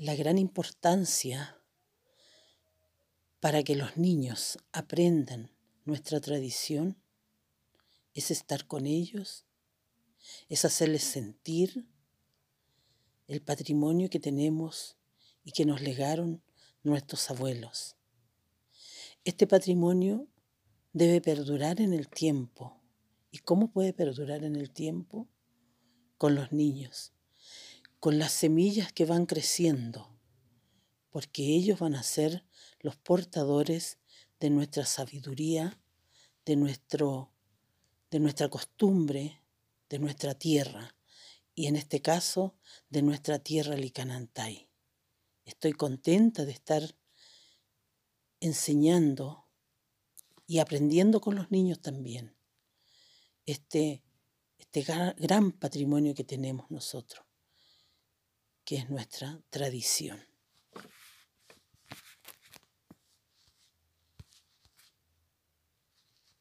la gran importancia para que los niños aprendan nuestra tradición es estar con ellos, es hacerles sentir el patrimonio que tenemos y que nos legaron nuestros abuelos. Este patrimonio debe perdurar en el tiempo. ¿Y cómo puede perdurar en el tiempo? Con los niños, con las semillas que van creciendo, porque ellos van a ser los portadores de nuestra sabiduría, de, nuestro, de nuestra costumbre, de nuestra tierra, y en este caso de nuestra tierra Licanantay. Estoy contenta de estar enseñando y aprendiendo con los niños también este, este gran patrimonio que tenemos nosotros, que es nuestra tradición.